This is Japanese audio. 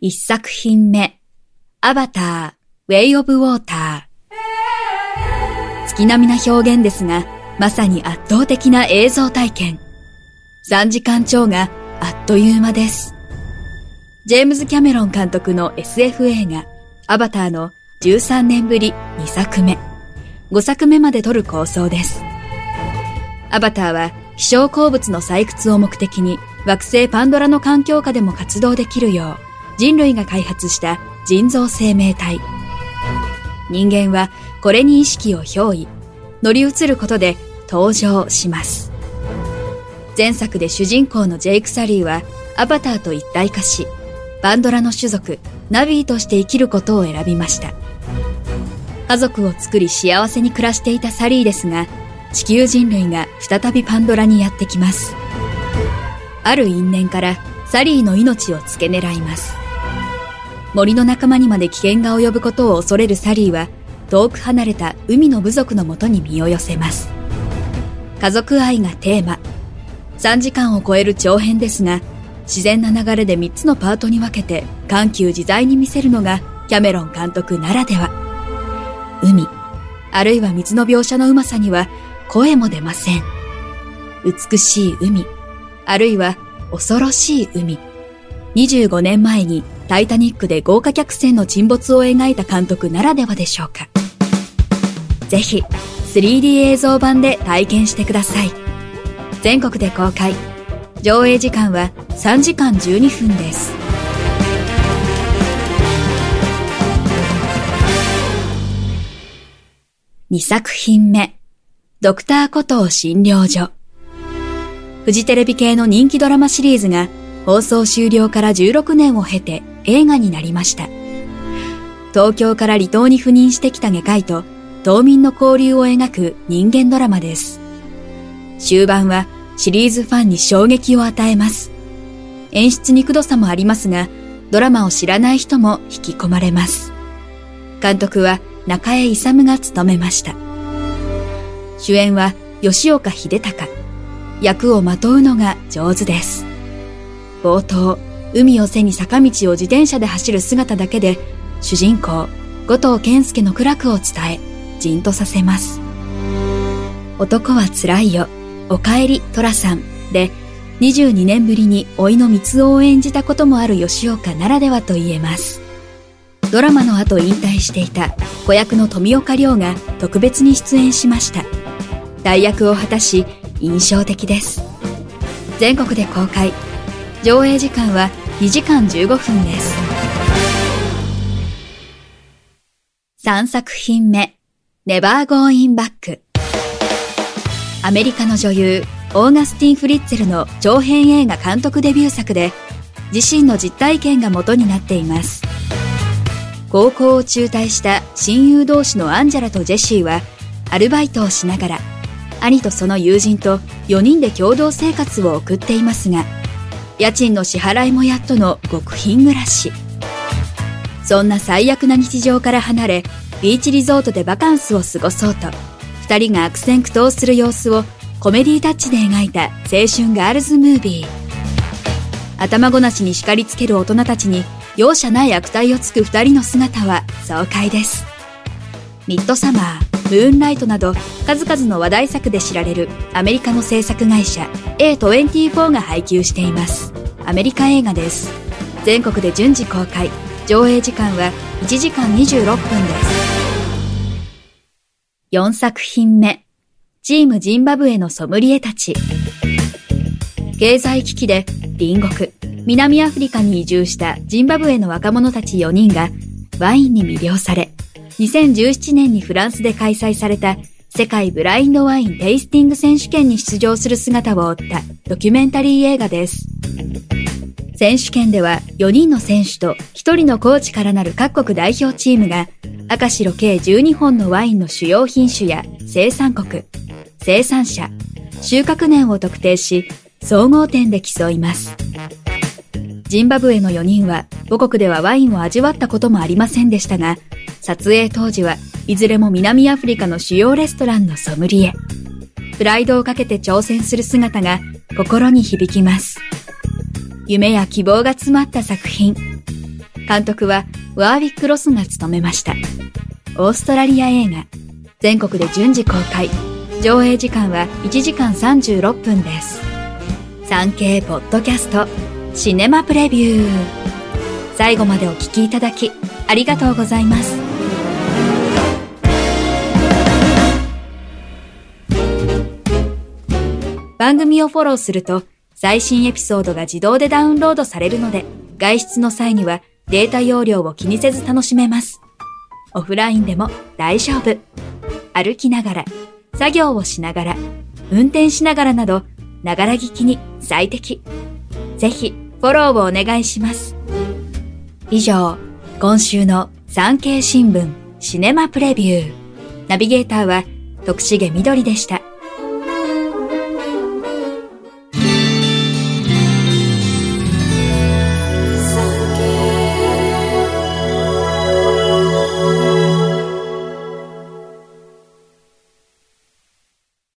一作品目アバター、ウェイオブウォーター月並みな表現ですがまさに圧倒的な映像体験3時間超があっという間ですジェームズ・キャメロン監督の SF 映画アバターの13年ぶり2作目。5作目まで撮る構想です。アバターは希少鉱物の採掘を目的に惑星パンドラの環境下でも活動できるよう人類が開発した人造生命体。人間はこれに意識を憑依、乗り移ることで登場します。前作で主人公のジェイク・サリーはアバターと一体化し、パンドラの種族、ナビーとして生きることを選びました。家族を作り幸せに暮らしていたサリーですが、地球人類が再びパンドラにやってきます。ある因縁からサリーの命を付け狙います。森の仲間にまで危険が及ぶことを恐れるサリーは、遠く離れた海の部族のもとに身を寄せます。家族愛がテーマ。3時間を超える長編ですが、自然な流れで3つのパートに分けて緩急自在に見せるのがキャメロン監督ならでは。海、あるいは水の描写のうまさには声も出ません。美しい海、あるいは恐ろしい海。25年前にタイタニックで豪華客船の沈没を描いた監督ならではでしょうか。ぜひ 3D 映像版で体験してください。全国で公開。上映時間は3時間12分です。2作品目、ドクターコトー診療所。フジテレビ系の人気ドラマシリーズが放送終了から16年を経て映画になりました。東京から離島に赴任してきた外科医と島民の交流を描く人間ドラマです。終盤はシリーズファンに衝撃を与えます。演出にくどさもありますが、ドラマを知らない人も引き込まれます。監督は中江勇が務めました。主演は吉岡秀隆。役をまとうのが上手です。冒頭、海を背に坂道を自転車で走る姿だけで、主人公、後藤健介の苦楽を伝え、じんとさせます。男は辛いよ。おかえり寅さんで22年ぶりに老いの三つを演じたこともある吉岡ならではと言えます。ドラマの後引退していた子役の富岡亮が特別に出演しました。代役を果たし印象的です。全国で公開。上映時間は2時間15分です。3作品目、ネバーゴーインバック。アメリカの女優、オーガスティン・フリッツェルの長編映画監督デビュー作で、自身の実体験が元になっています。高校を中退した親友同士のアンジェラとジェシーは、アルバイトをしながら、兄とその友人と4人で共同生活を送っていますが、家賃の支払いもやっとの極貧暮らし。そんな最悪な日常から離れ、ビーチリゾートでバカンスを過ごそうと、二人が悪戦苦闘する様子をコメディタッチで描いた青春ガールズムービー。頭ごなしに叱りつける大人たちに容赦ない悪態をつく二人の姿は爽快です。ミッドサマー、ムーンライトなど数々の話題作で知られるアメリカの制作会社 A24 が配給しています。アメリカ映画です。全国で順次公開。上映時間は1時間26分です。4作品目、チームジンバブエのソムリエたち。経済危機で隣国、南アフリカに移住したジンバブエの若者たち4人がワインに魅了され、2017年にフランスで開催された世界ブラインドワインテイスティング選手権に出場する姿を追ったドキュメンタリー映画です。選手権では4人の選手と1人のコーチからなる各国代表チームが赤白計12本のワインの主要品種や生産国、生産者、収穫年を特定し、総合点で競います。ジンバブエの4人は母国ではワインを味わったこともありませんでしたが、撮影当時はいずれも南アフリカの主要レストランのソムリエ。プライドをかけて挑戦する姿が心に響きます。夢や希望が詰まった作品。監督はワーウィック・ロスが務めました。オーストラリア映画。全国で順次公開。上映時間は1時間36分です。産経ポッドキャストシネマプレビュー。最後までお聴きいただきありがとうございます。番組をフォローすると最新エピソードが自動でダウンロードされるので、外出の際にはデータ容量を気にせず楽しめます。オフラインでも大丈夫。歩きながら、作業をしながら、運転しながらなど、ながら聞きに最適。ぜひ、フォローをお願いします。以上、今週の産経新聞シネマプレビュー。ナビゲーターは徳重みどりでした。